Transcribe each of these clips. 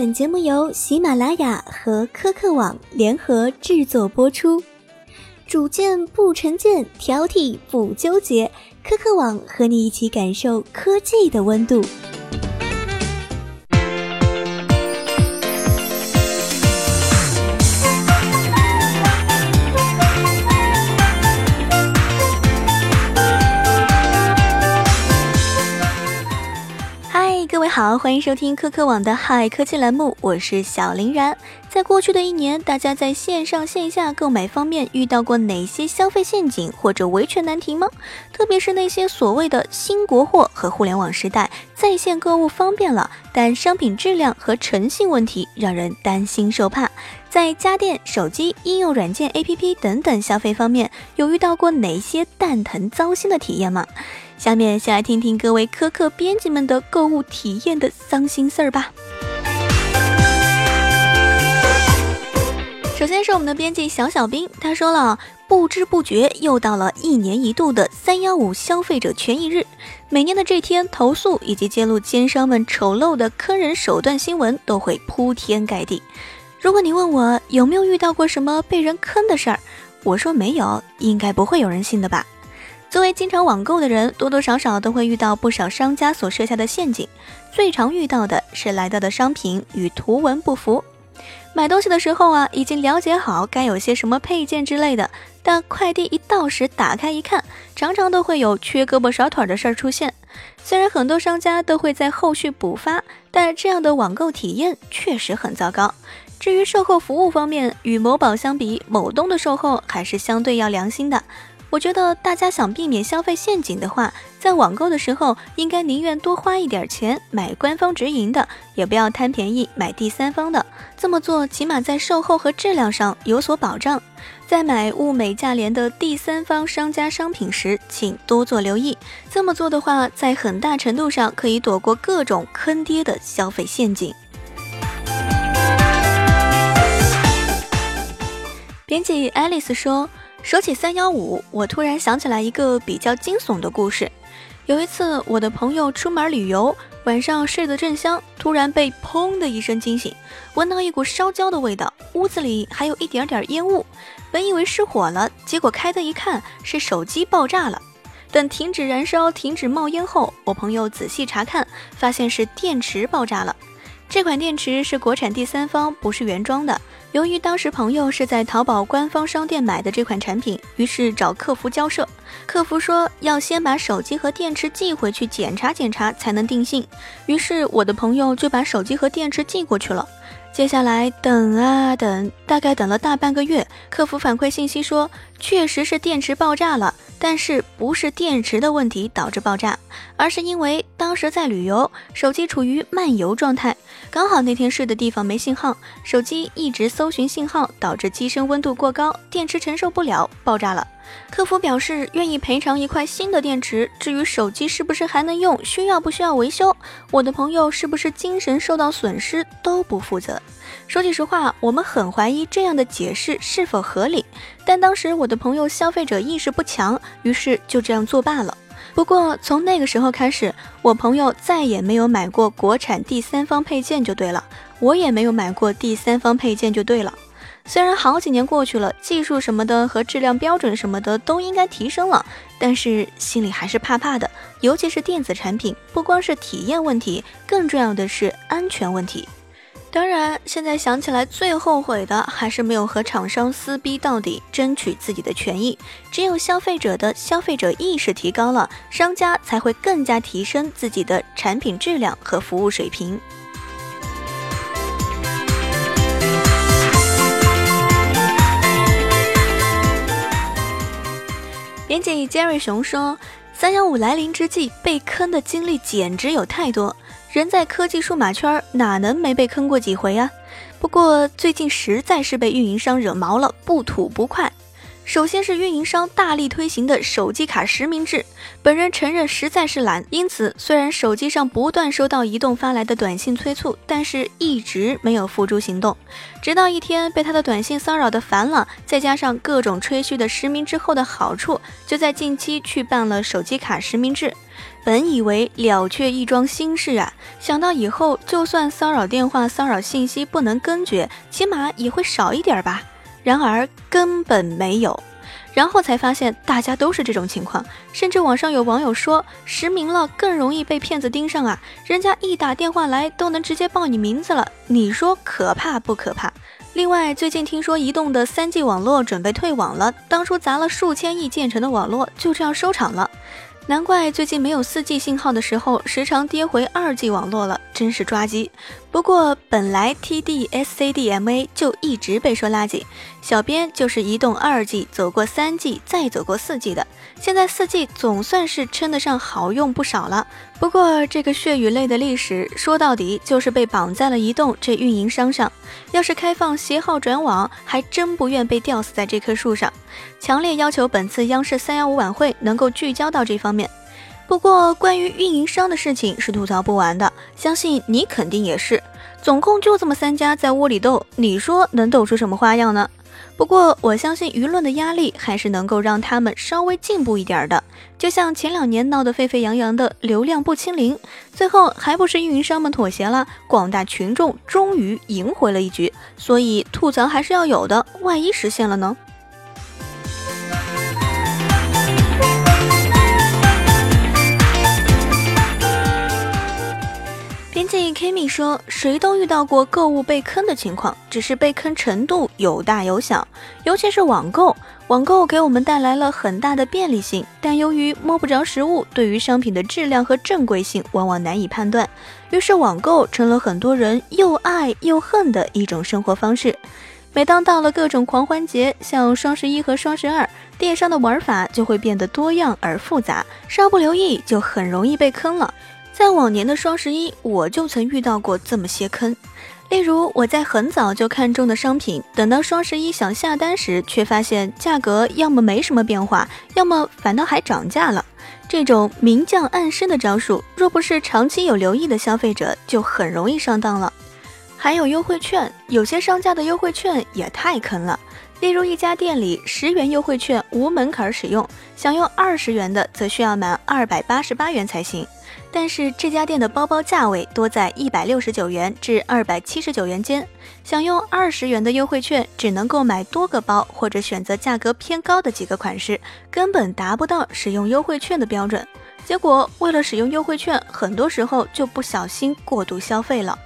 本节目由喜马拉雅和科客网联合制作播出。主见不成见，挑剔不纠结，科客网和你一起感受科技的温度。好，欢迎收听科科网的嗨科技栏目，我是小林然。在过去的一年，大家在线上线下购买方面遇到过哪些消费陷阱或者维权难题吗？特别是那些所谓的新国货和互联网时代，在线购物方便了，但商品质量和诚信问题让人担心受怕。在家电、手机、应用软件、APP 等等消费方面，有遇到过哪些蛋疼糟心的体验吗？下面先来听听各位苛刻编辑们的购物体验的伤心事儿吧。首先是我们的编辑小小兵，他说了，不知不觉又到了一年一度的三幺五消费者权益日，每年的这天，投诉以及揭露奸商们丑陋的坑人手段新闻都会铺天盖地。如果你问我有没有遇到过什么被人坑的事儿，我说没有，应该不会有人信的吧。作为经常网购的人，多多少少都会遇到不少商家所设下的陷阱。最常遇到的是来到的商品与图文不符。买东西的时候啊，已经了解好该有些什么配件之类的，但快递一到时打开一看，常常都会有缺胳膊少腿的事儿出现。虽然很多商家都会在后续补发，但这样的网购体验确实很糟糕。至于售后服务方面，与某宝相比，某东的售后还是相对要良心的。我觉得大家想避免消费陷阱的话，在网购的时候应该宁愿多花一点钱买官方直营的，也不要贪便宜买第三方的。这么做起码在售后和质量上有所保障。在买物美价廉的第三方商家商品时，请多做留意。这么做的话，在很大程度上可以躲过各种坑爹的消费陷阱。编辑爱丽丝说。说起三幺五，我突然想起来一个比较惊悚的故事。有一次，我的朋友出门旅游，晚上睡得正香，突然被砰的一声惊醒，闻到一股烧焦的味道，屋子里还有一点点烟雾。本以为失火了，结果开灯一看，是手机爆炸了。等停止燃烧、停止冒烟后，我朋友仔细查看，发现是电池爆炸了。这款电池是国产第三方，不是原装的。由于当时朋友是在淘宝官方商店买的这款产品，于是找客服交涉。客服说要先把手机和电池寄回去检查检查才能定性。于是我的朋友就把手机和电池寄过去了。接下来等啊等，大概等了大半个月，客服反馈信息说，确实是电池爆炸了。但是不是电池的问题导致爆炸，而是因为当时在旅游，手机处于漫游状态，刚好那天睡的地方没信号，手机一直搜寻信号，导致机身温度过高，电池承受不了，爆炸了。客服表示愿意赔偿一块新的电池，至于手机是不是还能用，需要不需要维修，我的朋友是不是精神受到损失都不负责。说句实话，我们很怀疑这样的解释是否合理，但当时我的朋友消费者意识不强，于是就这样作罢了。不过从那个时候开始，我朋友再也没有买过国产第三方配件，就对了，我也没有买过第三方配件，就对了。虽然好几年过去了，技术什么的和质量标准什么的都应该提升了，但是心里还是怕怕的，尤其是电子产品，不光是体验问题，更重要的是安全问题。当然，现在想起来最后悔的还是没有和厂商撕逼到底，争取自己的权益。只有消费者的消费者意识提高了，商家才会更加提升自己的产品质量和服务水平。编辑 Jerry 熊说：“三幺五来临之际，被坑的经历简直有太多。”人在科技数码圈，哪能没被坑过几回啊？不过最近实在是被运营商惹毛了，不吐不快。首先是运营商大力推行的手机卡实名制，本人承认实在是懒，因此虽然手机上不断收到移动发来的短信催促，但是一直没有付诸行动。直到一天被他的短信骚扰的烦了，再加上各种吹嘘的实名之后的好处，就在近期去办了手机卡实名制。本以为了却一桩心事啊，想到以后就算骚扰电话、骚扰信息不能根绝，起码也会少一点吧。然而根本没有，然后才发现大家都是这种情况，甚至网上有网友说实名了更容易被骗子盯上啊，人家一打电话来都能直接报你名字了，你说可怕不可怕？另外，最近听说移动的三 G 网络准备退网了，当初砸了数千亿建成的网络就这样收场了。难怪最近没有 4G 信号的时候，时常跌回 2G 网络了，真是抓鸡。不过本来 TD-SCDMA 就一直被说垃圾，小编就是移动二 G 走过三 G 再走过四 G 的，现在四 G 总算是称得上好用不少了。不过这个血与泪的历史，说到底就是被绑在了移动这运营商上。要是开放携号转网，还真不愿被吊死在这棵树上。强烈要求本次央视三幺五晚会能够聚焦到这方面。不过，关于运营商的事情是吐槽不完的，相信你肯定也是。总共就这么三家在窝里斗，你说能斗出什么花样呢？不过，我相信舆论的压力还是能够让他们稍微进步一点的。就像前两年闹得沸沸扬扬的流量不清零，最后还不是运营商们妥协了，广大群众终于赢回了一局。所以吐槽还是要有的，万一实现了呢？Kimi 说：“谁都遇到过购物被坑的情况，只是被坑程度有大有小。尤其是网购，网购给我们带来了很大的便利性，但由于摸不着实物，对于商品的质量和正规性往往难以判断。于是，网购成了很多人又爱又恨的一种生活方式。每当到了各种狂欢节，像双十一和双十二，电商的玩法就会变得多样而复杂，稍不留意就很容易被坑了。”在往年的双十一，我就曾遇到过这么些坑。例如，我在很早就看中的商品，等到双十一想下单时，却发现价格要么没什么变化，要么反倒还涨价了。这种明降暗升的招数，若不是长期有留意的消费者，就很容易上当了。还有优惠券，有些商家的优惠券也太坑了。例如，一家店里十元优惠券无门槛使用，想用二十元的，则需要满二百八十八元才行。但是这家店的包包价位多在一百六十九元至二百七十九元间，想用二十元的优惠券，只能购买多个包或者选择价格偏高的几个款式，根本达不到使用优惠券的标准。结果为了使用优惠券，很多时候就不小心过度消费了。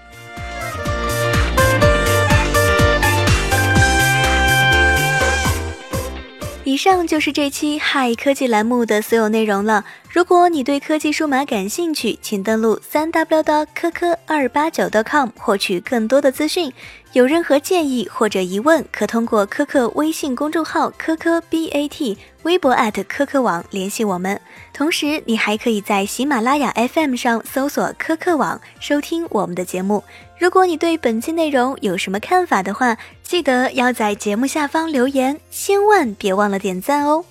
以上就是这期嗨科技栏目的所有内容了。如果你对科技数码感兴趣，请登录三 w 的科科二八九 .com 获取更多的资讯。有任何建议或者疑问，可通过科科微信公众号科科 BAT、微博科科网联系我们。同时，你还可以在喜马拉雅 FM 上搜索科科网收听我们的节目。如果你对本期内容有什么看法的话，记得要在节目下方留言，千万别忘了点赞哦。